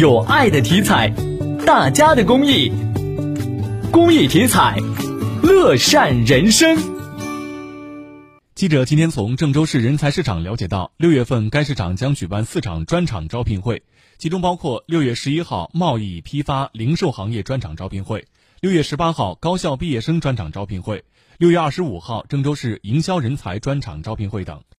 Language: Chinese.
有爱的体彩大家的公益公益体彩乐善人生。记者今天从郑州市人才市场了解到六月份该市场将举办四场专场招聘会其中包括六月十一号贸易批发零售行业专场招聘会六月十八号高校毕业生专场招聘会六月二十五号郑州市营销人才专场招聘会等。